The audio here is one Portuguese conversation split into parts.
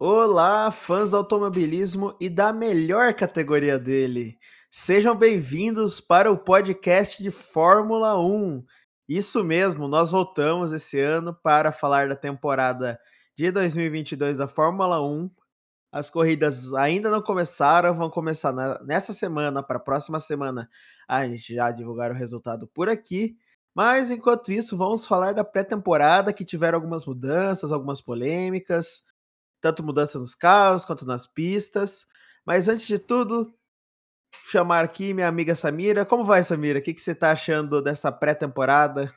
Olá, fãs do automobilismo e da melhor categoria dele. Sejam bem-vindos para o podcast de Fórmula 1. Isso mesmo, nós voltamos esse ano para falar da temporada de 2022 da Fórmula 1. As corridas ainda não começaram, vão começar nessa semana, para a próxima semana. A gente já divulgar o resultado por aqui. Mas enquanto isso, vamos falar da pré-temporada que tiveram algumas mudanças, algumas polêmicas tanto mudança nos carros quanto nas pistas. Mas antes de tudo, chamar aqui minha amiga Samira. Como vai, Samira? O que, que você está achando dessa pré-temporada?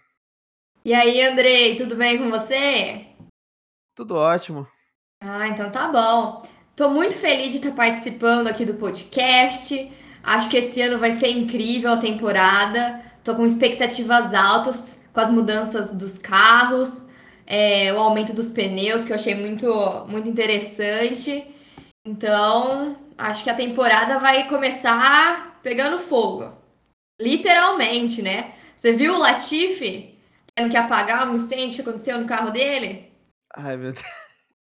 E aí, Andrei, tudo bem com você? Tudo ótimo. Ah, então tá bom. Tô muito feliz de estar participando aqui do podcast. Acho que esse ano vai ser incrível a temporada. Tô com expectativas altas com as mudanças dos carros é, o aumento dos pneus, que eu achei muito, muito interessante. Então, acho que a temporada vai começar pegando fogo. Literalmente, né? Você viu o Latifi tendo que apagar o incêndio que aconteceu no carro dele? Ai, meu Deus.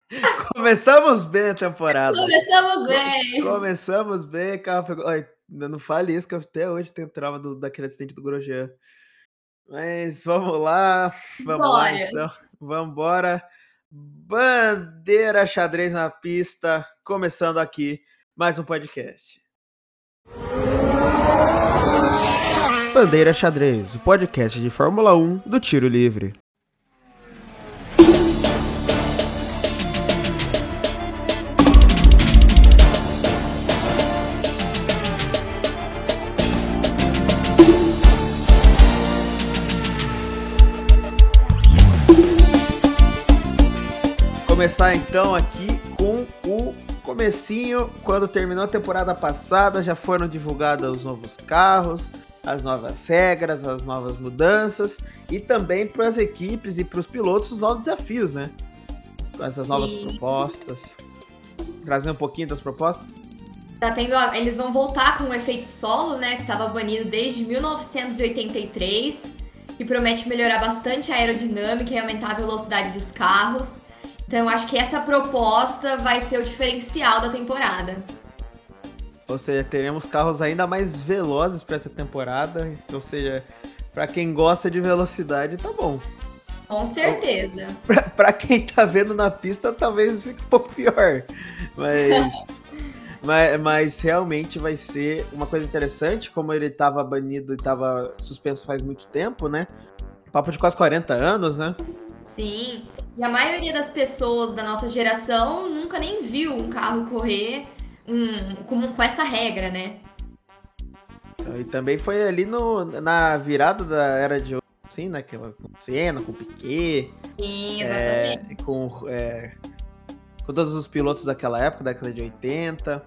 Começamos bem a temporada. Começamos bem. Começamos bem, carro pegou. Ai, não fale isso, que eu até hoje tenho trauma do, daquele acidente do Grosjean. Mas vamos lá, vamos Bora. lá então. Vamos embora. Bandeira xadrez na pista, começando aqui mais um podcast. Bandeira xadrez, o podcast de Fórmula 1 do Tiro Livre. Começar então aqui com o comecinho, quando terminou a temporada passada, já foram divulgados os novos carros, as novas regras, as novas mudanças e também para as equipes e para os pilotos os novos desafios, né? Essas novas Sim. propostas. Trazer um pouquinho das propostas? Tá tendo, eles vão voltar com o efeito solo, né, que estava banido desde 1983, que promete melhorar bastante a aerodinâmica e aumentar a velocidade dos carros. Então acho que essa proposta vai ser o diferencial da temporada. Ou seja, teremos carros ainda mais velozes para essa temporada. Ou seja, para quem gosta de velocidade, tá bom. Com certeza. Para quem tá vendo na pista, talvez fique um pouco pior. Mas, mas, mas, realmente vai ser uma coisa interessante, como ele estava banido e estava suspenso faz muito tempo, né? Papo de quase 40 anos, né? Sim. E a maioria das pessoas da nossa geração nunca nem viu um carro correr um, com, com essa regra, né? E também foi ali no, na virada da era de assim, né? Com Senna, com Piquet. Sim, exatamente. É, com, é, com todos os pilotos daquela época, da década de 80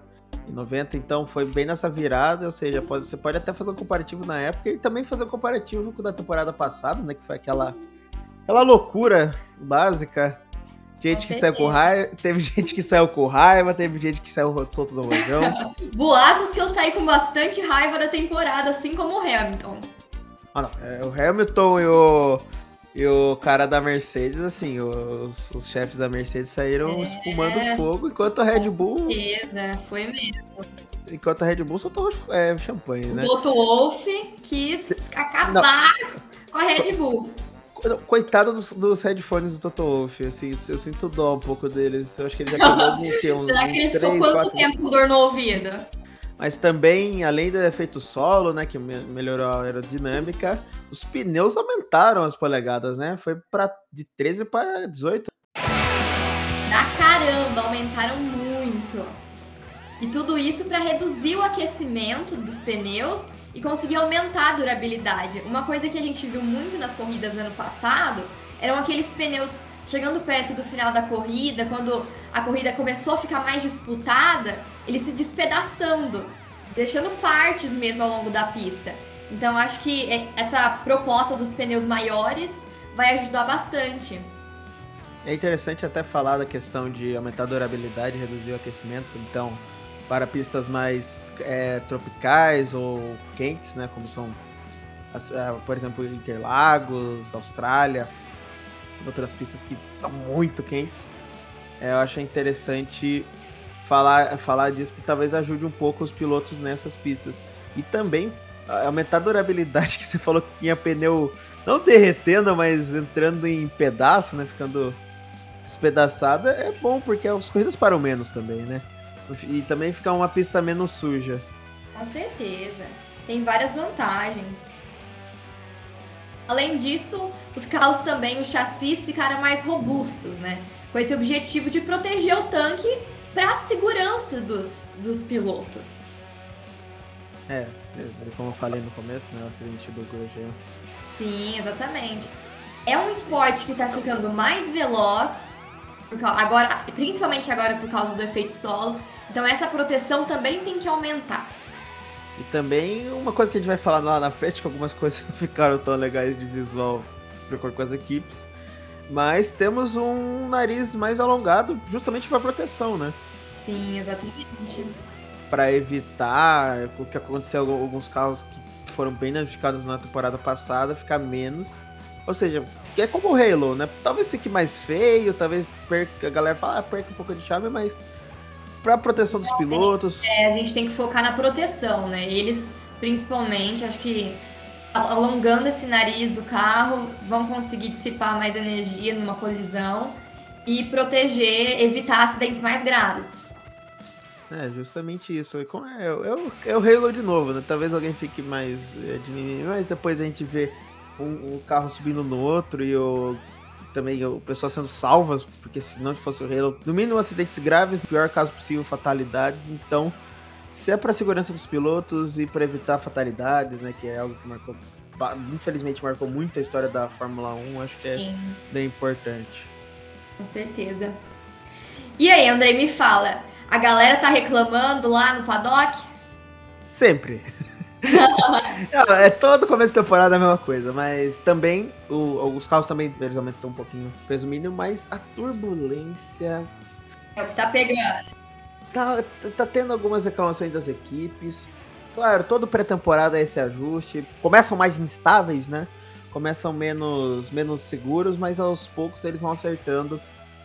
e 90, então foi bem nessa virada, ou seja, pode, você pode até fazer um comparativo na época e também fazer um comparativo com da temporada passada, né? Que foi aquela aquela loucura básica. Gente que saiu com raiva, teve gente que saiu com raiva, teve gente que saiu solto do rojão. Boatos que eu saí com bastante raiva da temporada, assim como o Hamilton. Ah, não. É, o Hamilton e o, e o cara da Mercedes, assim, os, os chefes da Mercedes saíram é, espumando fogo, enquanto a Red Bull. Com certeza, foi mesmo. Enquanto a Red Bull soltou é, champanhe, né? O Toto Wolff quis acabar não. com a Red Bull. Coitado dos, dos headphones do Toto Wolff, assim, eu sinto dó um pouco deles. Eu acho que ele já acabou de ter um. Será que ele ficou quanto quatro... tempo com dor no ouvido? Mas também, além do efeito solo, né, que melhorou a aerodinâmica, os pneus aumentaram as polegadas, né? Foi para de 13 para 18. Da caramba, aumentaram muito. E tudo isso para reduzir o aquecimento dos pneus e conseguir aumentar a durabilidade. Uma coisa que a gente viu muito nas corridas ano passado eram aqueles pneus chegando perto do final da corrida, quando a corrida começou a ficar mais disputada, eles se despedaçando, deixando partes mesmo ao longo da pista. Então acho que é, essa proposta dos pneus maiores vai ajudar bastante. É interessante até falar da questão de aumentar a durabilidade reduzir o aquecimento. Então, para pistas mais é, tropicais ou quentes, né? Como são, é, por exemplo, Interlagos, Austrália, outras pistas que são muito quentes. É, eu acho interessante falar, falar disso que talvez ajude um pouco os pilotos nessas pistas. E também aumentar a durabilidade que você falou que tinha pneu não derretendo, mas entrando em pedaço, né? Ficando despedaçada, é bom porque as corridas param menos também, né? E também fica uma pista menos suja. Com certeza. Tem várias vantagens. Além disso, os carros também, os chassis ficaram mais robustos, né? Com esse objetivo de proteger o tanque para a segurança dos, dos pilotos. É, como eu falei no começo, né? O acidente do Grosjean. Sim, exatamente. É um esporte que está ficando mais veloz, agora, principalmente agora por causa do efeito solo. Então essa proteção também tem que aumentar. E também uma coisa que a gente vai falar lá na frente, que algumas coisas não ficaram tão legais de visual de acordo com as equipes. Mas temos um nariz mais alongado justamente para proteção, né? Sim, exatamente. Para evitar o que aconteceu em alguns carros que foram bem danificados na temporada passada, ficar menos. Ou seja, é como o Halo, né? Talvez fique mais feio, talvez perca, a galera fala, ah, perca um pouco de charme, mas para proteção dos pilotos. É, a gente tem que focar na proteção, né? Eles, principalmente, acho que alongando esse nariz do carro, vão conseguir dissipar mais energia numa colisão e proteger, evitar acidentes mais graves. É, justamente isso. É, é, é, o Halo de novo, né? Talvez alguém fique mais é, de mim, mas depois a gente vê um, um carro subindo no outro e o também o pessoal sendo salvas, porque se não fosse o Halo, no mínimo acidentes graves, no pior caso possível, fatalidades. Então, se é para segurança dos pilotos e para evitar fatalidades, né, que é algo que marcou, infelizmente marcou muito a história da Fórmula 1, acho que é Sim. bem importante. Com certeza. E aí, Andrei, me fala, a galera tá reclamando lá no paddock? Sempre. Não, é todo começo de temporada a mesma coisa, mas também o, os carros também eles aumentam um pouquinho o peso mínimo, mas a turbulência. É o que tá pegando. Tá, tá tendo algumas reclamações das equipes. Claro, todo pré-temporada é esse ajuste. Começam mais instáveis, né? Começam menos, menos seguros, mas aos poucos eles vão acertando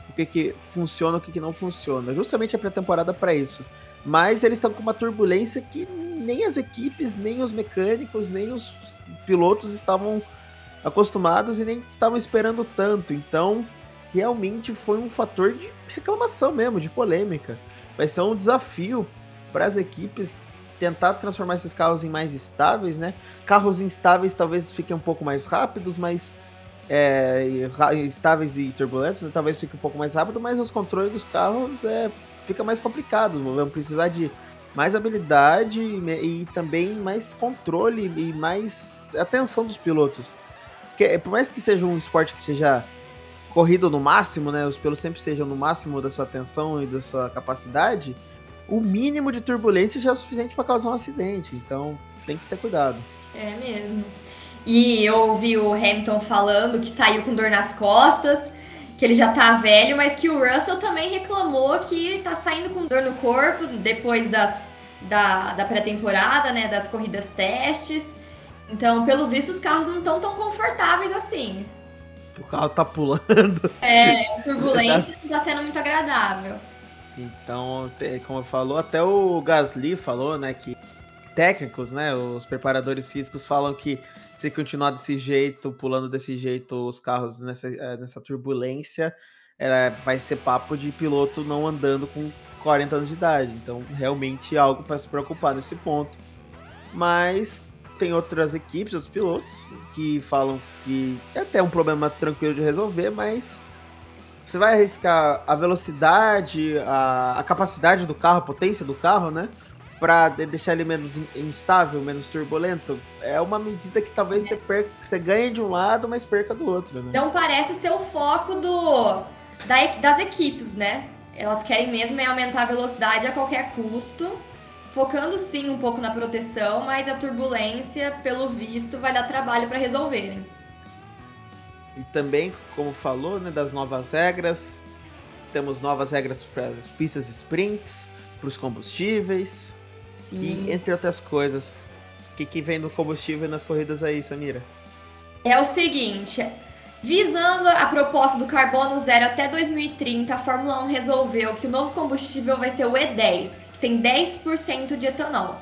o que, que funciona e o que, que não funciona. Justamente a pré-temporada para isso. Mas eles estão com uma turbulência que nem as equipes, nem os mecânicos, nem os pilotos estavam acostumados e nem estavam esperando tanto. Então, realmente foi um fator de reclamação mesmo, de polêmica. Vai ser um desafio para as equipes tentar transformar esses carros em mais estáveis, né? Carros instáveis talvez fiquem um pouco mais rápidos, mas é, estáveis e turbulentos, né? talvez fique um pouco mais rápido, mas os controles dos carros é, fica mais complicado. Vamos precisar de mais habilidade e, e também mais controle e mais atenção dos pilotos. Porque, por mais que seja um esporte que seja corrido no máximo, né? Os pilotos sempre sejam no máximo da sua atenção e da sua capacidade, o mínimo de turbulência já é suficiente para causar um acidente. Então tem que ter cuidado. É mesmo. E eu ouvi o Hamilton falando que saiu com dor nas costas, que ele já tá velho, mas que o Russell também reclamou que tá saindo com dor no corpo depois das, da, da pré-temporada, né? Das corridas testes. Então, pelo visto, os carros não estão tão confortáveis assim. O carro tá pulando. É, a turbulência não tá sendo muito agradável. Então, como falou, até o Gasly falou, né, que técnicos, né, os preparadores físicos falam que se continuar desse jeito, pulando desse jeito os carros nessa, eh, nessa turbulência, é, vai ser papo de piloto não andando com 40 anos de idade. Então, realmente é algo para se preocupar nesse ponto. Mas tem outras equipes, outros pilotos, que falam que é até um problema tranquilo de resolver, mas você vai arriscar a velocidade, a, a capacidade do carro, a potência do carro, né? Para deixar ele menos instável, menos turbulento, é uma medida que talvez você perca, você ganhe de um lado, mas perca do outro. Né? Então parece ser o foco do da, das equipes, né? Elas querem mesmo é aumentar a velocidade a qualquer custo, focando sim um pouco na proteção, mas a turbulência, pelo visto, vai dar trabalho para resolverem. E também, como falou, né, das novas regras, temos novas regras para as pistas sprints, para os combustíveis, Sim. E entre outras coisas, o que, que vem do combustível nas corridas aí, Samira? É o seguinte, Visando a proposta do carbono zero até 2030, a Fórmula 1 resolveu que o novo combustível vai ser o E10, que tem 10% de etanol.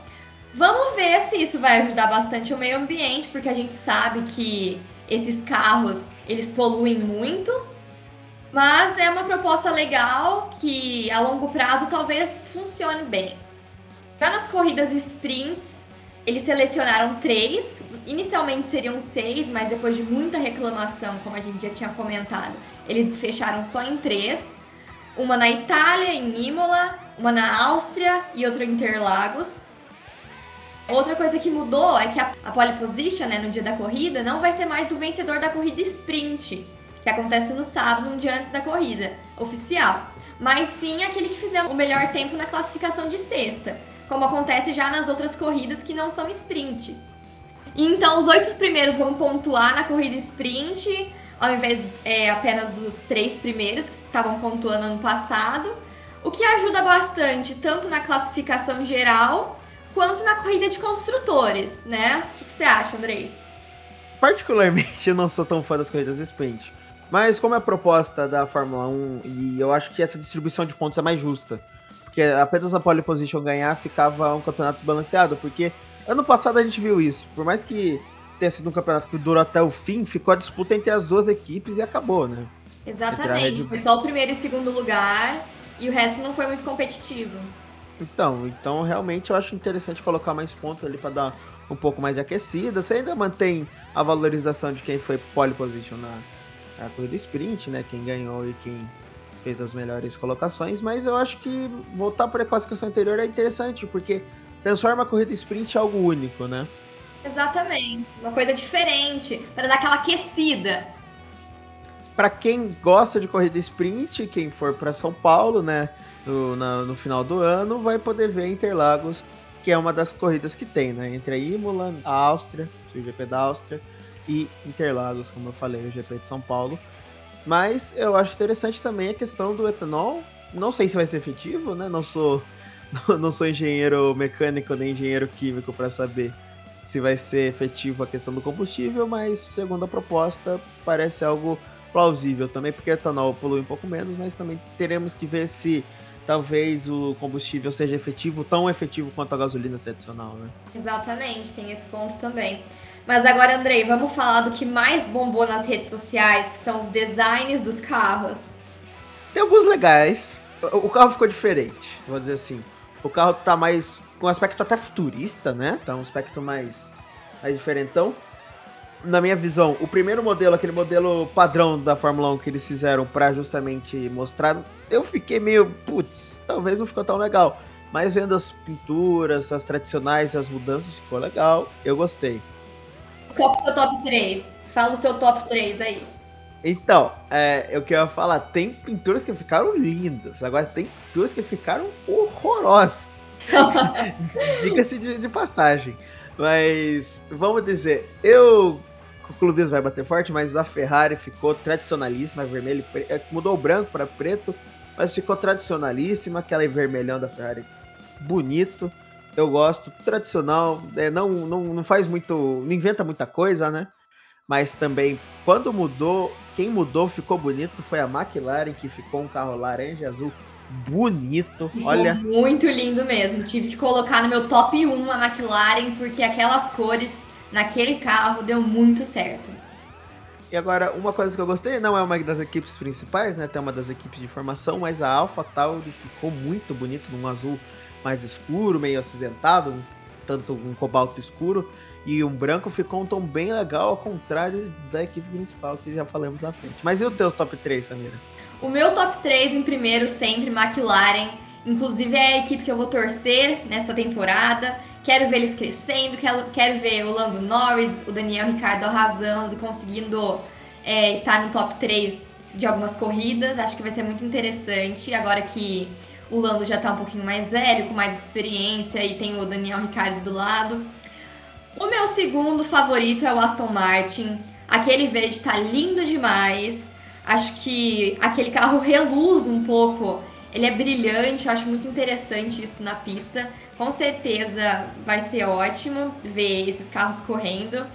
Vamos ver se isso vai ajudar bastante o meio ambiente, porque a gente sabe que esses carros, eles poluem muito, mas é uma proposta legal que a longo prazo talvez funcione bem. Já nas corridas sprints, eles selecionaram três, inicialmente seriam seis, mas depois de muita reclamação, como a gente já tinha comentado, eles fecharam só em três. Uma na Itália, em Imola, uma na Áustria e outra em Interlagos. Outra coisa que mudou é que a, a pole position, né, no dia da corrida, não vai ser mais do vencedor da corrida sprint, que acontece no sábado, um dia antes da corrida oficial, mas sim aquele que fizer o melhor tempo na classificação de sexta como acontece já nas outras corridas que não são sprints. Então, os oito primeiros vão pontuar na corrida sprint, ao invés é, apenas dos três primeiros que estavam pontuando ano passado, o que ajuda bastante tanto na classificação geral quanto na corrida de construtores, né? O que você acha, Andrei? Particularmente, eu não sou tão fã das corridas sprint. Mas como é a proposta da Fórmula 1 e eu acho que essa distribuição de pontos é mais justa porque apenas a pole position ganhar ficava um campeonato desbalanceado, porque ano passado a gente viu isso. Por mais que tenha sido um campeonato que durou até o fim, ficou a disputa entre as duas equipes e acabou, né? Exatamente. Red... Foi só o primeiro e segundo lugar e o resto não foi muito competitivo. Então, então realmente eu acho interessante colocar mais pontos ali para dar um pouco mais de aquecida. Você ainda mantém a valorização de quem foi pole position na, na corrida sprint, né? Quem ganhou e quem fez as melhores colocações, mas eu acho que voltar para a classificação anterior é interessante, porque transforma a corrida sprint em algo único, né? Exatamente, uma coisa diferente, para dar aquela aquecida. Para quem gosta de corrida sprint, quem for para São Paulo, né, no, na, no final do ano, vai poder ver Interlagos, que é uma das corridas que tem, né, entre a Imola, a Áustria, o GP da Áustria, e Interlagos, como eu falei, o GP de São Paulo. Mas eu acho interessante também a questão do etanol. Não sei se vai ser efetivo, né? Não sou, não sou engenheiro mecânico nem engenheiro químico para saber se vai ser efetivo a questão do combustível, mas segundo a proposta parece algo plausível também, porque o etanol polui um pouco menos, mas também teremos que ver se talvez o combustível seja efetivo, tão efetivo quanto a gasolina tradicional, né? Exatamente, tem esse ponto também. Mas agora, Andrei, vamos falar do que mais bombou nas redes sociais, que são os designs dos carros. Tem alguns legais. O carro ficou diferente, vou dizer assim. O carro tá mais. com um aspecto até futurista, né? Tá um aspecto mais. mais diferentão. Na minha visão, o primeiro modelo, aquele modelo padrão da Fórmula 1 que eles fizeram para justamente mostrar, eu fiquei meio, putz, talvez não ficou tão legal. Mas vendo as pinturas, as tradicionais as mudanças, ficou legal. Eu gostei. Qual é o seu top 3? Fala o seu top 3 aí. Então, é, eu queria falar, tem pinturas que ficaram lindas, agora tem pinturas que ficaram horrorosas. Diga-se de, de, passagem. Mas, vamos dizer, eu. O clubismo vai bater forte, mas a Ferrari ficou tradicionalíssima, vermelho, é, mudou o branco para preto, mas ficou tradicionalíssima, aquela vermelhão da Ferrari bonito eu gosto, tradicional, é, não, não, não faz muito, não inventa muita coisa, né? Mas também, quando mudou, quem mudou ficou bonito foi a McLaren, que ficou um carro laranja e azul bonito. Ficou Olha. Muito lindo mesmo. Tive que colocar no meu top 1 a McLaren, porque aquelas cores naquele carro deu muito certo. E agora, uma coisa que eu gostei, não é uma das equipes principais, né? Tem uma das equipes de formação, mas a Alpha Tauri ficou muito bonito num azul mais escuro, meio acinzentado, um, tanto um cobalto escuro, e um branco ficou um tom bem legal, ao contrário da equipe principal que já falamos na frente. Mas e o teu top 3, Samira? O meu top 3 em primeiro sempre McLaren, inclusive é a equipe que eu vou torcer nessa temporada. Quero ver eles crescendo, quero, quero ver o Lando Norris, o Daniel Ricciardo arrasando, conseguindo é, estar no top 3 de algumas corridas. Acho que vai ser muito interessante agora que o Lando já tá um pouquinho mais velho, com mais experiência, e tem o Daniel Ricciardo do lado. O meu segundo favorito é o Aston Martin. Aquele verde tá lindo demais. Acho que aquele carro reluz um pouco. Ele é brilhante, acho muito interessante isso na pista. Com certeza vai ser ótimo ver esses carros correndo.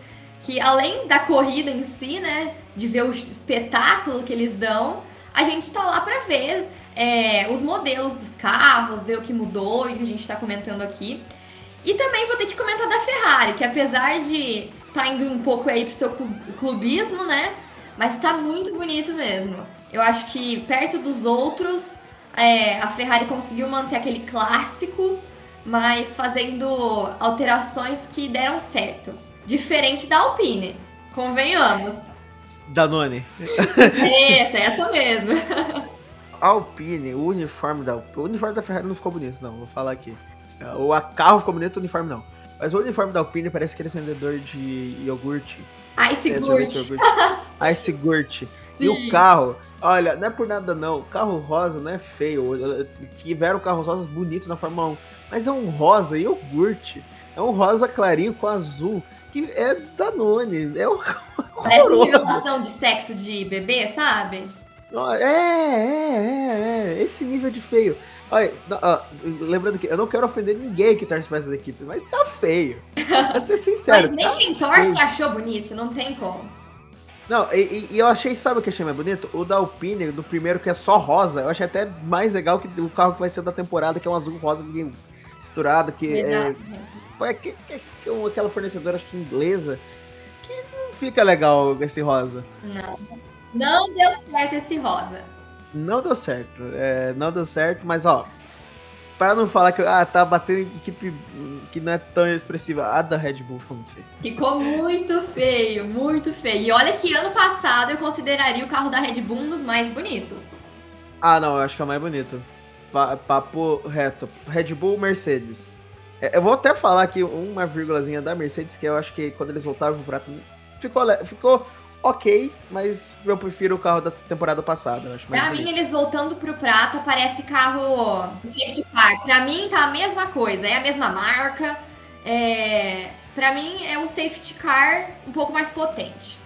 Que além da corrida em si, né, de ver o espetáculo que eles dão, a gente está lá para ver é, os modelos dos carros, ver o que mudou e que a gente está comentando aqui. E também vou ter que comentar da Ferrari, que apesar de estar tá indo um pouco aí pro seu clubismo, né? Mas está muito bonito mesmo. Eu acho que perto dos outros, é, a Ferrari conseguiu manter aquele clássico, mas fazendo alterações que deram certo. Diferente da Alpine, convenhamos. Danone. Essa, essa mesmo. Alpine, o uniforme da o uniforme da Ferrari não ficou bonito, não, vou falar aqui. O carro ficou bonito, o uniforme não. Mas o uniforme da Alpine parece aquele acendedor de iogurte. Ice Gurt. Ice Gurt. E o carro, olha, não é por nada não, o carro rosa não é feio. Tiveram carros rosas bonitos na Fórmula 1, mas é um rosa iogurte. É um rosa clarinho com azul, que é Danone. É um Parece revelação de sexo de bebê, sabe? É, é, é, é. Esse nível de feio. Olha, lembrando que eu não quero ofender ninguém que torce pra essas equipes, mas tá feio. Pra ser sincero. mas nem tá quem torce achou bonito, não tem como. Não, e, e, eu achei, sabe o que eu achei mais bonito? O da Alpine, do primeiro que é só rosa, eu achei até mais legal que o carro que vai ser da temporada, que é um azul rosa misturado, que é, foi que, que, que, aquela fornecedora, acho que inglesa, que não fica legal esse rosa. Não, não deu certo esse rosa. Não deu certo, é, não deu certo, mas ó, para não falar que ah, tá batendo equipe que não é tão expressiva, a da Red Bull ficou muito feio. Ficou muito feio, muito feio. E olha que ano passado eu consideraria o carro da Red Bull um dos mais bonitos. Ah, não, eu acho que é o mais bonito. papo reto. Red Bull, Mercedes. É, eu vou até falar aqui uma vírgulazinha da Mercedes, que eu acho que quando eles voltaram pro prato, ficou, ficou ok, mas eu prefiro o carro da temporada passada. Acho pra mim, bonito. eles voltando pro prata, parece carro safety car. Pra mim, tá a mesma coisa, é a mesma marca. É... Pra mim, é um safety car um pouco mais potente.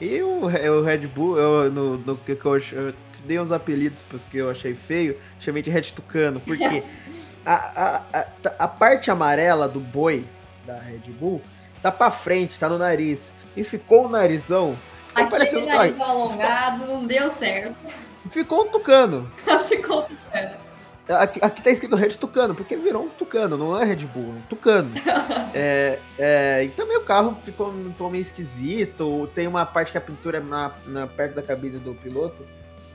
E o, o Red Bull, eu, no, no que eu, eu dei uns apelidos pros que eu achei feio, chamei de Red Tucano, porque a, a, a, a parte amarela do boi da Red Bull tá pra frente, tá no nariz e ficou o narizão. Ficou Aquele parecendo. narizão alongado, não deu certo. Ficou um tucano. ficou um tucano. Aqui, aqui tá escrito Red Tucano, porque virou um Tucano, não é Red Bull, é um Tucano. é, é, e também o carro ficou um tom meio esquisito. Tem uma parte que a pintura é na, na perto da cabine do piloto,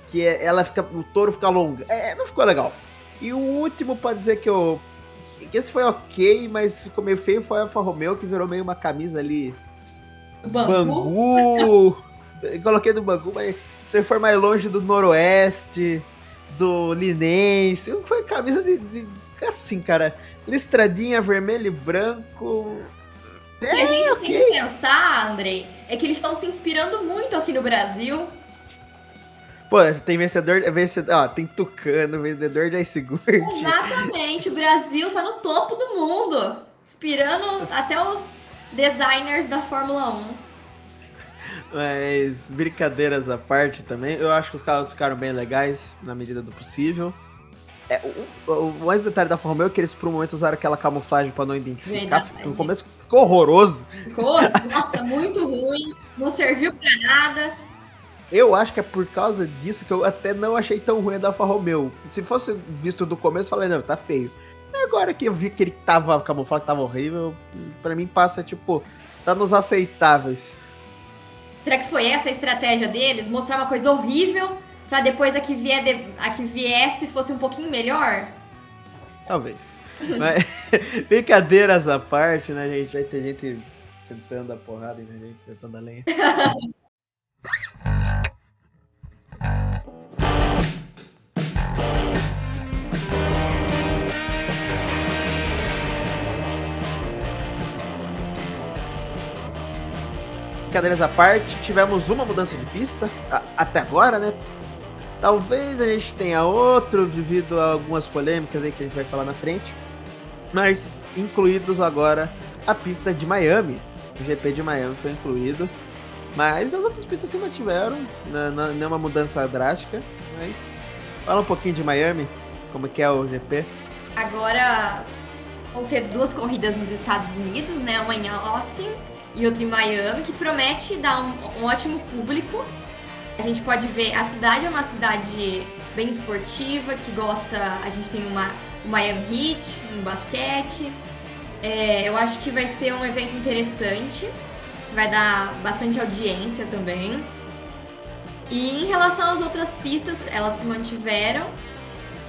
que é, ela fica. O touro fica longa. É, não ficou legal. E o último pra dizer que eu. Que esse foi ok, mas ficou meio feio foi a Alfa Romeo, que virou meio uma camisa ali Bangu. Bangu. Coloquei do Bangu, mas se for mais longe do Noroeste, do Linense, foi camisa de, de assim, cara, listradinha vermelho e branco. O que é, a gente okay. tem que pensar, Andrei, é que eles estão se inspirando muito aqui no Brasil. Pô, tem vencedor, vencedor ó, tem Tucano, vendedor de Ice Exatamente, o Brasil tá no topo do mundo, inspirando até os designers da Fórmula 1. Mas brincadeiras à parte também, eu acho que os carros ficaram bem legais na medida do possível. É, o, o, mais detalhe da Fórmula 1 é que eles por um momento usaram aquela camuflagem para não identificar. Verdade. No começo ficou horroroso. Ficou, nossa, muito ruim. Não serviu para nada. Eu acho que é por causa disso que eu até não achei tão ruim a da Alfa Romeo. Se fosse visto do começo, eu falei, não, tá feio. Agora que eu vi que ele tava camuflado, que tava horrível, pra mim passa, tipo, tá nos aceitáveis. Será que foi essa a estratégia deles? Mostrar uma coisa horrível pra depois a que, vier de... a que viesse fosse um pouquinho melhor? Talvez. Mas, brincadeiras à parte, né, gente? Vai ter gente sentando a porrada, né, gente? Sentando a lenha. brincadeiras à parte, tivemos uma mudança de pista, a, até agora, né? Talvez a gente tenha outro devido a algumas polêmicas aí que a gente vai falar na frente. Mas incluídos agora a pista de Miami. O GP de Miami foi incluído. Mas as outras pistas se mantiveram. Não, é uma mudança drástica. Mas fala um pouquinho de Miami. Como que é o GP. Agora vão ser duas corridas nos Estados Unidos, né? Em Austin e outro em Miami, que promete dar um, um ótimo público. A gente pode ver, a cidade é uma cidade bem esportiva, que gosta. A gente tem uma, o Miami Heat no basquete. É, eu acho que vai ser um evento interessante, vai dar bastante audiência também. E em relação às outras pistas, elas se mantiveram.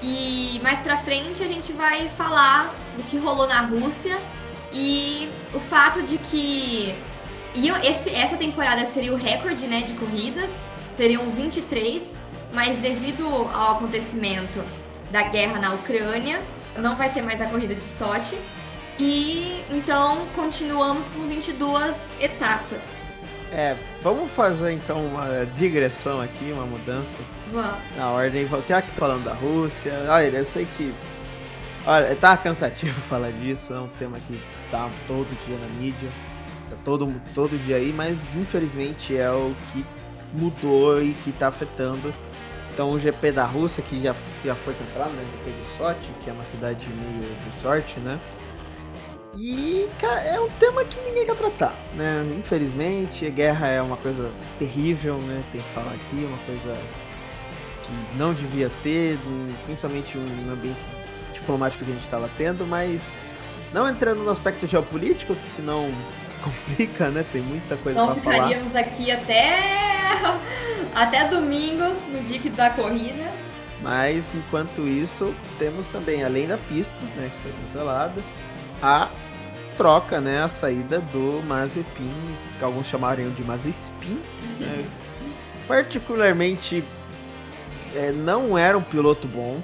E mais pra frente a gente vai falar do que rolou na Rússia e o fato de que esse, essa temporada seria o recorde né, de corridas, seriam 23, mas devido ao acontecimento da guerra na Ucrânia, não vai ter mais a corrida de Sochi. E então continuamos com 22 etapas. É, vamos fazer então uma digressão aqui, uma mudança. Vamos. Na ordem, que falando da Rússia, olha, eu sei que. Olha, tá cansativo falar disso, é um tema que tá todo dia na mídia, tá todo, todo dia aí, mas infelizmente é o que mudou e que tá afetando. Então o GP da Rússia, que já, já foi cancelado, né? O GP de Sochi, que é uma cidade meio resort, né? E, cara, é um tema que ninguém quer tratar, né? Infelizmente, a guerra é uma coisa terrível, né? Tem que falar aqui, uma coisa que não devia ter, principalmente um ambiente diplomático que a gente estava tendo, mas não entrando no aspecto geopolítico, que senão complica, né? Tem muita coisa para falar. Não ficaríamos aqui até até domingo, no dia que da corrida. Mas enquanto isso, temos também, além da pista, né, que foi cancelada, a troca, né, a saída do Mazepin, que alguns chamariam de Mazespin, né? particularmente é, não era um piloto bom.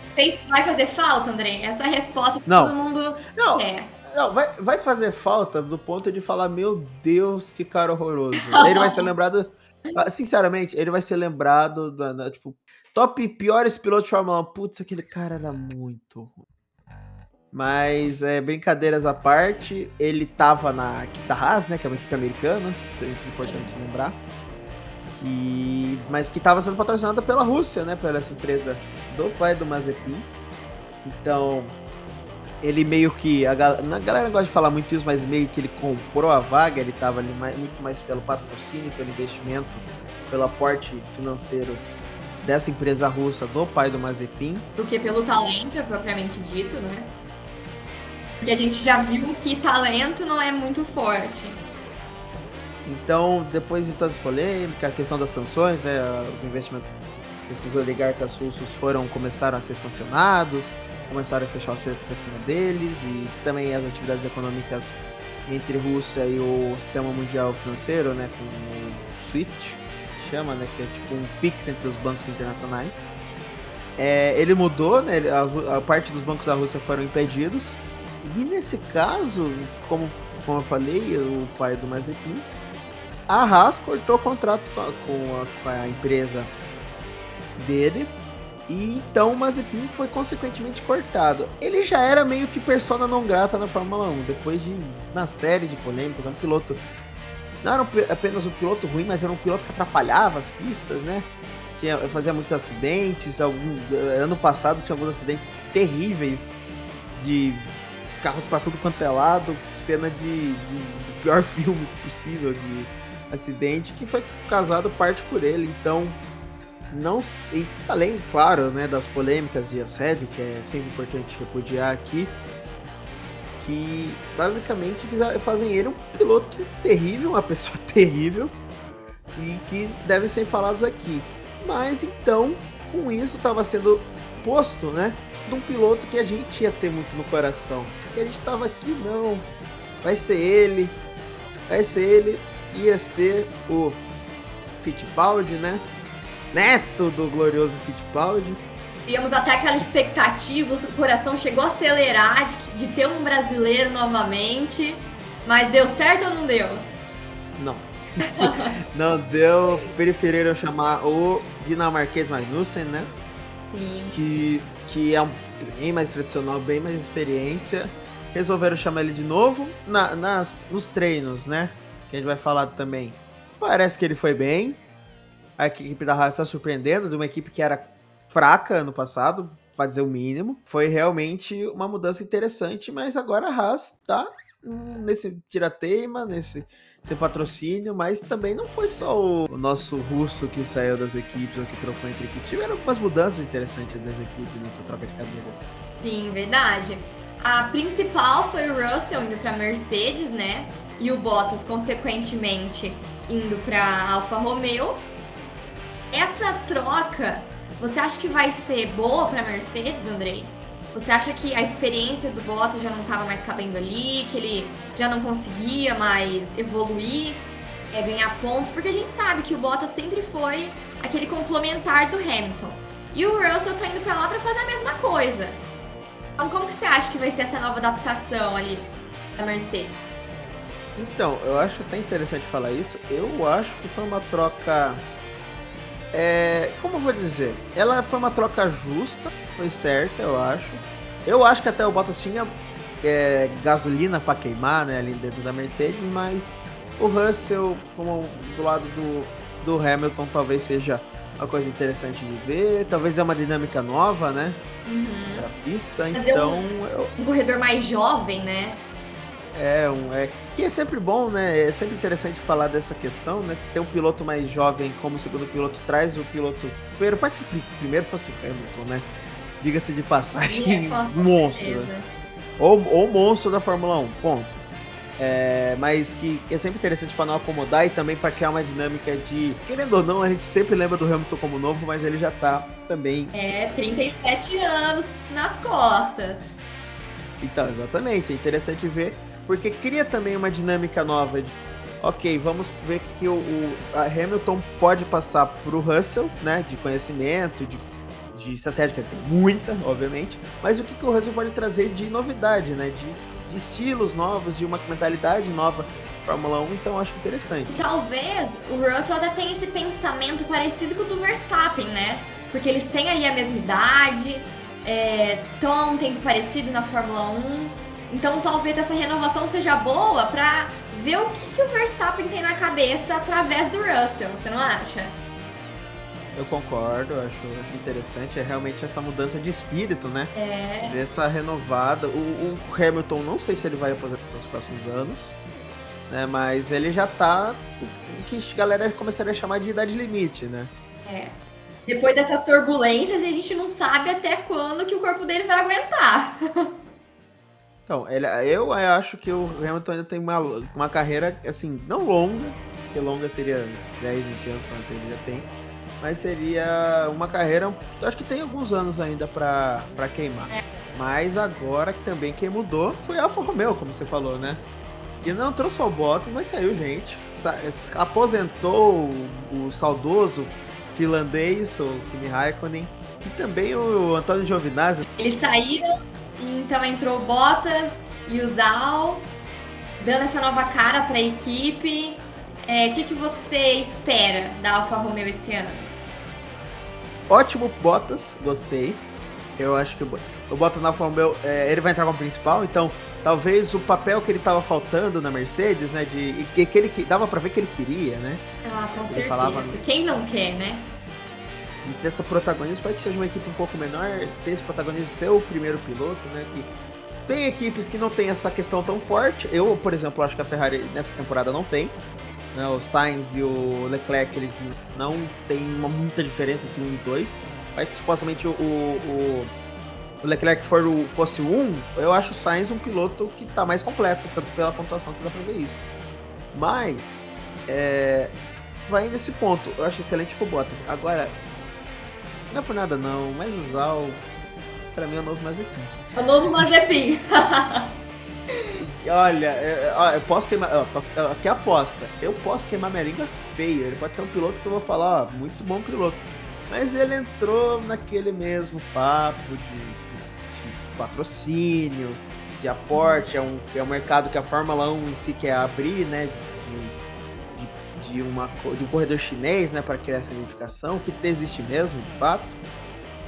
Vai fazer falta, André? Essa resposta que não. todo mundo não. quer. Não, vai, vai fazer falta do ponto de falar, meu Deus, que cara horroroso. ele vai ser lembrado, ah, sinceramente, ele vai ser lembrado, da, da, tipo, top piores pilotos de Fórmula 1. Putz, aquele cara era muito ruim. Mas, é, brincadeiras à parte, ele tava na equipe da Haas, né, que é uma equipe americana, sempre importante lembrar que mas que estava sendo patrocinada pela Rússia, né, pela essa empresa do pai do Mazepin. Então, ele meio que a, a galera gosta de falar muito isso, mas meio que ele comprou a vaga, ele estava ali mais, muito mais pelo patrocínio, pelo investimento, pelo aporte financeiro dessa empresa russa do pai do Mazepin, do que pelo talento propriamente dito, né? Porque a gente já viu que talento não é muito forte. Então, depois de todas as polêmicas, a questão das sanções, né, os investimentos desses oligarcas russos foram começaram a ser sancionados, começaram a fechar o cerco para cima deles e também as atividades econômicas entre Rússia e o sistema mundial financeiro, né, com o SWIFT, chama, né, que é tipo um pix entre os bancos internacionais. É, ele mudou, né, a, a parte dos bancos da Rússia foram impedidos. E nesse caso, como, como eu falei, o pai do Mazepin a Haas cortou o contrato com a, com a, com a empresa dele e então o Mazepin foi consequentemente cortado. Ele já era meio que persona não grata na Fórmula 1, depois de uma série de polêmicas, um piloto não era apenas um piloto ruim, mas era um piloto que atrapalhava as pistas, né? Tinha, fazia muitos acidentes. Algum, ano passado tinha alguns acidentes terríveis de carros para tudo quanto é lado, cena de, de, de pior filme possível de acidente que foi causado parte por ele. Então, não sei, além, claro, né, das polêmicas e assédio, que é sempre importante repudiar aqui, que basicamente fazem ele um piloto terrível, uma pessoa terrível, e que devem ser falados aqui. Mas então, com isso, estava sendo posto, né, de um piloto que a gente ia ter muito no coração. Que a gente estava aqui, não, vai ser ele, vai ser ele, ia ser o Fittipaldi, né? Neto do glorioso Fittipaldi. Tínhamos até aquela expectativa, o coração chegou a acelerar de, de ter um brasileiro novamente, mas deu certo ou não deu? Não. não deu, preferiram chamar o dinamarquês Magnussen, né? Sim. Que, que é um bem mais tradicional, bem mais experiência. Resolveram chamar ele de novo na, nas, nos treinos, né? Que a gente vai falar também. Parece que ele foi bem. A equipe da Haas está surpreendendo, de uma equipe que era fraca ano passado, para dizer o mínimo. Foi realmente uma mudança interessante, mas agora a Haas está nesse tirateima, nesse patrocínio, mas também não foi só o, o nosso russo que saiu das equipes ou que trocou entre equipes. Tiveram algumas mudanças interessantes das equipes nessa troca de cadeiras. Sim, verdade. A principal foi o Russell indo para Mercedes, né? E o Bottas, consequentemente, indo para Alfa Romeo. Essa troca, você acha que vai ser boa para Mercedes, Andrei? Você acha que a experiência do Bottas já não estava mais cabendo ali, que ele já não conseguia mais evoluir, é, ganhar pontos? Porque a gente sabe que o Bottas sempre foi aquele complementar do Hamilton. E o Russell tá indo para lá para fazer a mesma coisa. Então, como que você acha que vai ser essa nova adaptação ali da Mercedes? Então, eu acho até interessante falar isso. Eu acho que foi uma troca. É, como eu vou dizer? Ela foi uma troca justa, foi certa, eu acho. Eu acho que até o Bottas tinha é, gasolina para queimar, né, ali dentro da Mercedes, mas o Russell, como do lado do, do Hamilton, talvez seja uma coisa interessante de ver. Talvez é uma dinâmica nova, né? Uhum. Pra pista, Fazer então. Um, eu... um corredor mais jovem, né? É, um, é, que é sempre bom, né? É sempre interessante falar dessa questão, né? Ter um piloto mais jovem como segundo piloto traz o piloto. Primeiro, parece que primeiro fosse o Hamilton, né? Diga-se de passagem, é, monstro. Né? Ou, ou monstro da Fórmula 1, ponto. É, mas que, que, é sempre interessante para não acomodar e também para criar uma dinâmica de. Querendo ou não, a gente sempre lembra do Hamilton como novo, mas ele já tá também. É, 37 anos nas costas. Então, exatamente. É interessante ver porque cria também uma dinâmica nova de, ok, vamos ver que, que o, o Hamilton pode passar para o Russell, né, de conhecimento, de, de estratégia, tem muita, obviamente, mas o que, que o Russell pode trazer de novidade, né, de, de estilos novos, de uma mentalidade nova Fórmula 1, então acho interessante. Talvez o Russell até tenha esse pensamento parecido com o do Verstappen, né? Porque eles têm ali a mesma idade, estão é, há um tempo parecido na Fórmula 1. Então talvez essa renovação seja boa para ver o que, que, o Verstappen tem na cabeça através do Russell, você não acha? Eu concordo, acho, acho interessante. É realmente essa mudança de espírito, né? É. Essa renovada. O, o Hamilton, não sei se ele vai aposentar nos próximos anos, né? Mas ele já tá. O que a galera começaria a chamar de idade limite, né? É. Depois dessas turbulências, a gente não sabe até quando que o corpo dele vai aguentar. Então, ele, eu acho que o Hamilton ainda tem uma, uma carreira, assim, não longa, porque longa seria 10, 20 anos, quanto ele já tem, mas seria uma carreira, acho que tem alguns anos ainda para queimar. É. Mas agora que também quem mudou foi a Alfa Romeo, como você falou, né? Que não trouxe o Bottas, mas saiu gente. Aposentou o, o saudoso finlandês, o Kimi Raikkonen, e também o Antônio Giovinazzi. Eles saíram então entrou Bottas e o Zal, dando essa nova cara para a equipe. É, o que, que você espera da Alfa Romeo esse ano? Ótimo Bottas, gostei. Eu acho que o Bottas na Alfa Romeo, é, ele vai entrar como principal, então talvez o papel que ele estava faltando na Mercedes, né, de que, que ele que dava para ver que ele queria, né? Ah, com ele certeza. Falava, Quem não quer, né? De ter essa protagonismo, pode que seja uma equipe um pouco menor, ter esse protagonismo ser o primeiro piloto, né? Que tem equipes que não tem essa questão tão forte. Eu, por exemplo, acho que a Ferrari nessa temporada não tem. Né? O Sainz e o Leclerc, eles não tem uma muita diferença entre um e dois. Mas que supostamente o, o, o Leclerc for o, fosse o um, eu acho o Sainz um piloto que está mais completo, tanto pela pontuação você dá pra ver isso. Mas, é, vai nesse ponto, eu acho excelente pro Bottas. Agora, não é por nada não, mas o Zal, pra mim é o novo Mazepin. É o novo Mazepin. Olha, eu, eu posso queimar. Ó, aqui aposta. Eu posso queimar minha língua feia. Ele pode ser um piloto que eu vou falar, ó, muito bom piloto. Mas ele entrou naquele mesmo papo de, de patrocínio, de aporte. É um, é um mercado que a Fórmula 1 em si quer abrir, né? De, de, uma, de um corredor chinês, né, para criar essa identificação, que existe mesmo, de fato.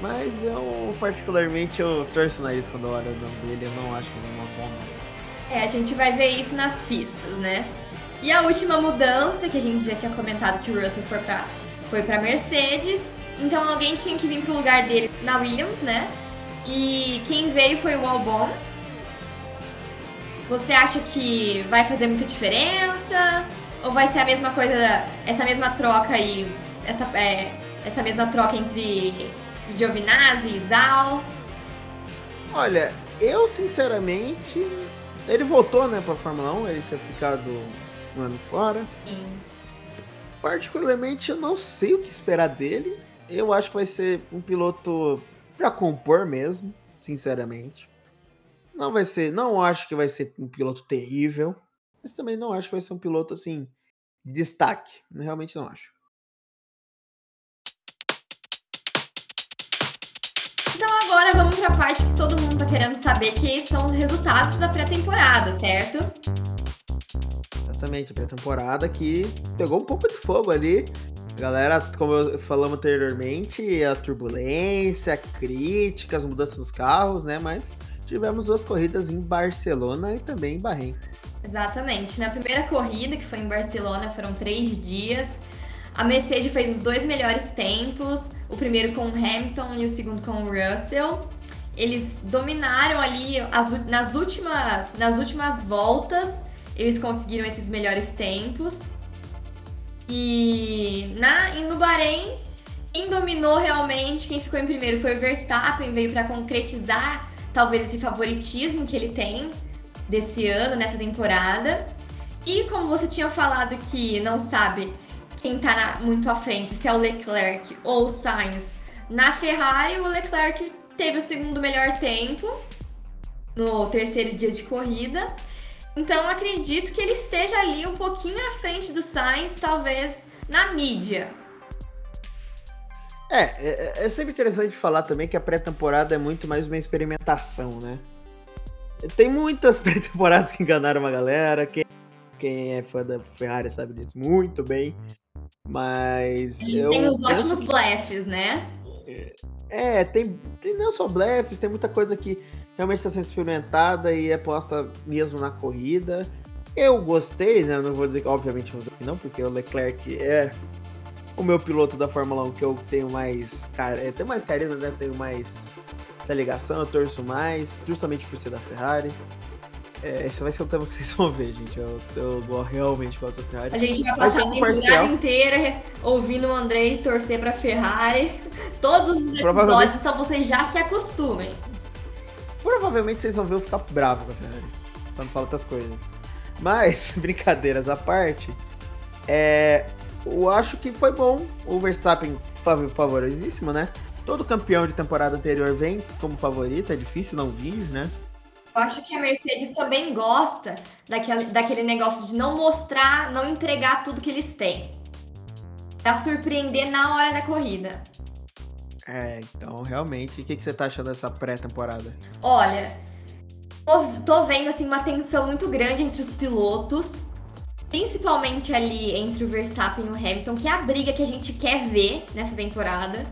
Mas eu, particularmente, eu torço na nariz quando eu olho o nome dele, eu não acho que é uma bom nome. É, a gente vai ver isso nas pistas, né? E a última mudança, que a gente já tinha comentado que o Russell foi para foi Mercedes, então alguém tinha que vir pro lugar dele na Williams, né? E quem veio foi o Albon. Você acha que vai fazer muita diferença? Ou vai ser a mesma coisa, essa mesma troca aí, essa, é, essa mesma troca entre Giovinazzi e Zal? Olha, eu sinceramente. Ele voltou, né, pra Fórmula 1, ele tinha ficado um ano fora. Sim. Particularmente, eu não sei o que esperar dele. Eu acho que vai ser um piloto pra compor mesmo, sinceramente. Não vai ser, não acho que vai ser um piloto terrível, mas também não acho que vai ser um piloto assim de destaque. Realmente não acho. Então agora vamos para a parte que todo mundo tá querendo saber, que são os resultados da pré-temporada, certo? Exatamente, a pré-temporada que pegou um pouco de fogo ali. Galera, como eu falamos anteriormente, a turbulência, a crítica, as mudanças nos carros, né? Mas tivemos duas corridas em Barcelona e também em Bahrein. Exatamente. Na primeira corrida, que foi em Barcelona, foram três dias. A Mercedes fez os dois melhores tempos, o primeiro com o Hamilton e o segundo com o Russell. Eles dominaram ali as, nas, últimas, nas últimas voltas, eles conseguiram esses melhores tempos. E, na, e no Bahrein, quem dominou realmente, quem ficou em primeiro foi o Verstappen, veio para concretizar talvez esse favoritismo que ele tem desse ano, nessa temporada. E como você tinha falado que não sabe quem tá muito à frente, se é o Leclerc ou o Sainz, na Ferrari o Leclerc teve o segundo melhor tempo no terceiro dia de corrida. Então acredito que ele esteja ali um pouquinho à frente do Sainz, talvez na mídia. É, é, é sempre interessante falar também que a pré-temporada é muito mais uma experimentação, né? Tem muitas pré-temporadas que enganaram uma galera. Quem, quem é fã da Ferrari sabe disso muito bem. Mas. Eles têm os ótimos que... blefs, né? É, tem, tem não só blefs, tem muita coisa que realmente está sendo experimentada e é posta mesmo na corrida. Eu gostei, né? Não vou dizer que, obviamente, vou dizer que não, porque o Leclerc é o meu piloto da Fórmula 1 que eu tenho mais. É, tenho mais carinho, né? Tenho mais essa ligação, eu torço mais, justamente por ser da Ferrari. É, esse vai ser o tema que vocês vão ver, gente. Eu, eu realmente gosto da Ferrari. A gente vai passar a temporada inteira ouvindo o Andrei torcer pra Ferrari. Todos os episódios, então vocês já se acostumem. Provavelmente vocês vão ver eu ficar bravo com a Ferrari. Pra não falar outras coisas. Mas, brincadeiras à parte, é, eu acho que foi bom. O Verstappen favorizíssimo, né? Todo campeão de temporada anterior vem como favorito, é difícil não vir, né? Eu acho que a Mercedes também gosta daquele, daquele negócio de não mostrar, não entregar tudo que eles têm. Pra surpreender na hora da corrida. É, então realmente, o que, que você tá achando dessa pré-temporada? Olha, tô, tô vendo assim uma tensão muito grande entre os pilotos principalmente ali entre o Verstappen e o Hamilton, que é a briga que a gente quer ver nessa temporada.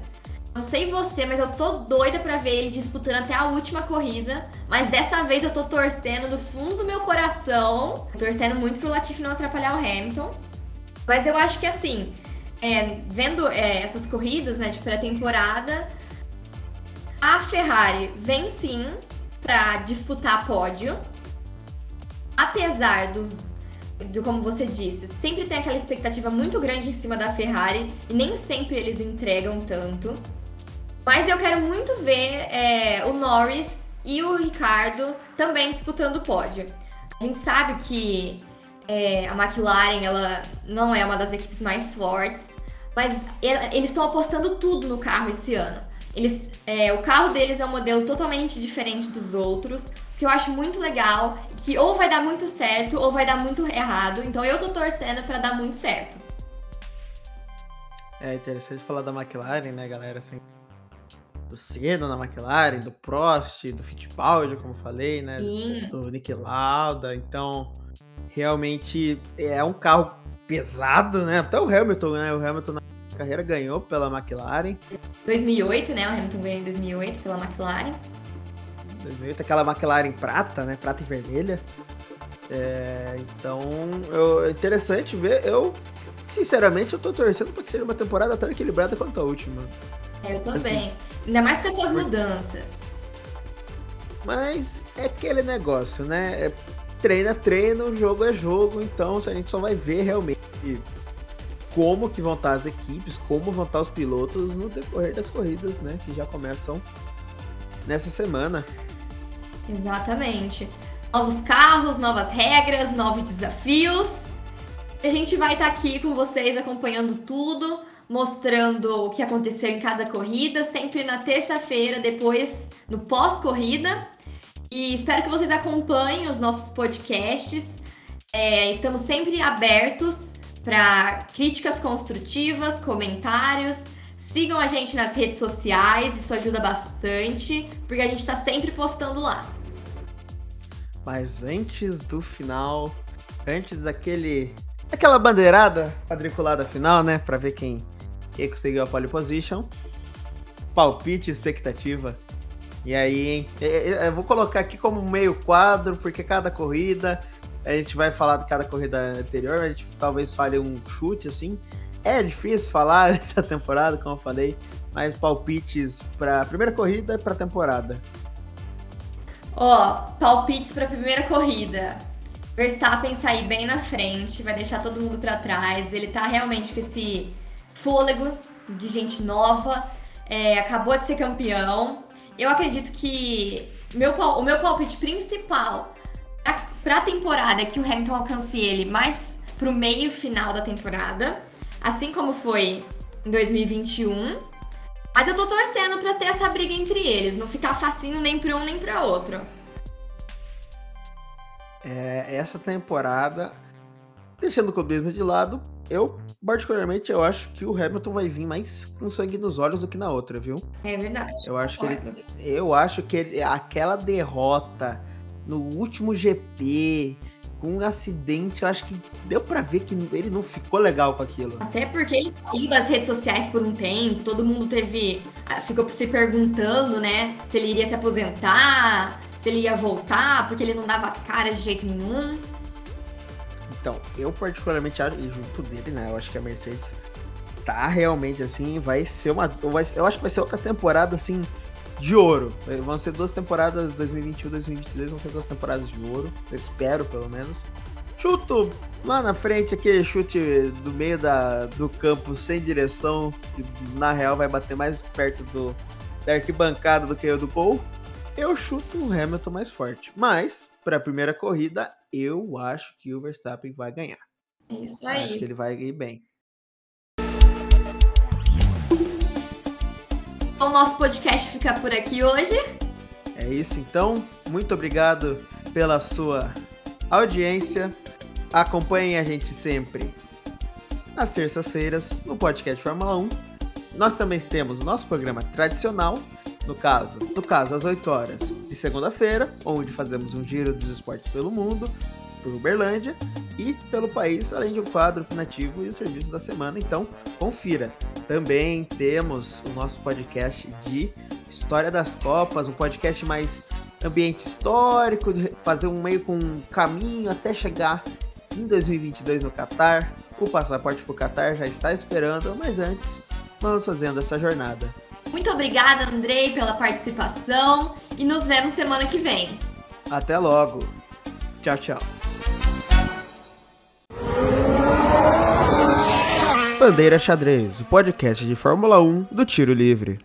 Não sei você, mas eu tô doida para ver ele disputando até a última corrida. Mas dessa vez eu tô torcendo do fundo do meu coração, torcendo muito pro Latifi não atrapalhar o Hamilton. Mas eu acho que assim, é, vendo é, essas corridas né, de pré-temporada, a Ferrari vem sim para disputar pódio. Apesar dos do como você disse, sempre tem aquela expectativa muito grande em cima da Ferrari e nem sempre eles entregam tanto. Mas eu quero muito ver é, o Norris e o Ricardo também disputando o pódio. A gente sabe que é, a McLaren ela não é uma das equipes mais fortes, mas eles estão apostando tudo no carro esse ano. Eles, é, o carro deles é um modelo totalmente diferente dos outros que eu acho muito legal, que ou vai dar muito certo ou vai dar muito errado. Então eu tô torcendo para dar muito certo. É interessante falar da McLaren, né, galera? Assim, do Senna na McLaren, do Prost, do Fittipaldi, como falei, né? Sim. Do Nick Lauda. Então, realmente é um carro pesado, né? Até o Hamilton, né? O Hamilton na carreira ganhou pela McLaren. 2008, né? O Hamilton ganhou em 2008 pela McLaren. 2008, aquela McLaren prata, né? Prata e vermelha. É, então, eu, é interessante ver. Eu, sinceramente, eu tô torcendo para que seja uma temporada tão equilibrada quanto a última. Eu também. Assim, Ainda mais com essas mudanças. Mas é aquele negócio, né? É, treino é treino, jogo é jogo, então a gente só vai ver realmente como que vão estar as equipes, como vão estar os pilotos no decorrer das corridas, né, que já começam nessa semana. Exatamente. Novos carros, novas regras, novos desafios. A gente vai estar aqui com vocês acompanhando tudo, mostrando o que aconteceu em cada corrida, sempre na terça-feira, depois no pós-corrida. E espero que vocês acompanhem os nossos podcasts. É, estamos sempre abertos para críticas construtivas, comentários. Sigam a gente nas redes sociais, isso ajuda bastante, porque a gente está sempre postando lá. Mas antes do final, antes daquele aquela bandeirada quadriculada final, né, para ver quem quem conseguiu a pole position, palpite, expectativa. E aí, hein? Eu vou colocar aqui como meio quadro, porque cada corrida a gente vai falar de cada corrida anterior, a gente talvez fale um chute assim. É difícil falar essa temporada, como eu falei, mas palpites para primeira corrida e para temporada. Ó, palpites para primeira corrida. Verstappen sair bem na frente, vai deixar todo mundo para trás. Ele tá realmente com esse fôlego de gente nova, é, acabou de ser campeão. Eu acredito que meu, o meu palpite principal para a temporada é que o Hamilton alcance ele mais pro meio final da temporada, assim como foi em 2021. Mas eu tô torcendo para ter essa briga entre eles, não ficar facinho nem para um nem para outro. É, essa temporada, deixando o clubismo de lado, eu, particularmente, eu acho que o Hamilton vai vir mais com sangue nos olhos do que na outra, viu? É verdade. Eu acho que ele, eu acho que ele, aquela derrota no último GP, com um acidente, eu acho que deu para ver que ele não ficou legal com aquilo. Até porque ele saiu das redes sociais por um tempo, todo mundo teve. Ah, ficou se perguntando, né? Se ele iria se aposentar, se ele ia voltar, porque ele não dava as caras de jeito nenhum. Então, eu particularmente acho, junto dele, né? Eu acho que a Mercedes tá realmente assim, vai ser uma. Eu acho que vai ser outra temporada assim de ouro. Vão ser duas temporadas, 2021 2022, vão ser duas temporadas de ouro. Eu espero, pelo menos. Chuto lá na frente, aquele chute do meio da, do campo sem direção, que na real vai bater mais perto do, da arquibancada do que o do gol. Eu chuto o Hamilton mais forte. Mas, para a primeira corrida, eu acho que o Verstappen vai ganhar. É isso aí. Acho que ele vai ir bem. O nosso podcast fica por aqui hoje. É isso então. Muito obrigado pela sua audiência. Acompanhem a gente sempre nas terças-feiras no podcast Fórmula 1. Nós também temos o nosso programa tradicional, no caso, no caso às 8 horas de segunda-feira, onde fazemos um giro dos esportes pelo mundo, por Uberlândia e pelo país, além de um quadro nativo e os serviços da semana. Então, confira. Também temos o nosso podcast de História das Copas, um podcast mais ambiente histórico, fazer um meio com um caminho até chegar em 2022 no Catar. O passaporte para o Catar já está esperando, mas antes, vamos fazendo essa jornada. Muito obrigada, Andrei, pela participação e nos vemos semana que vem. Até logo. Tchau, tchau. Bandeira Xadrez, o podcast de Fórmula 1 do Tiro Livre.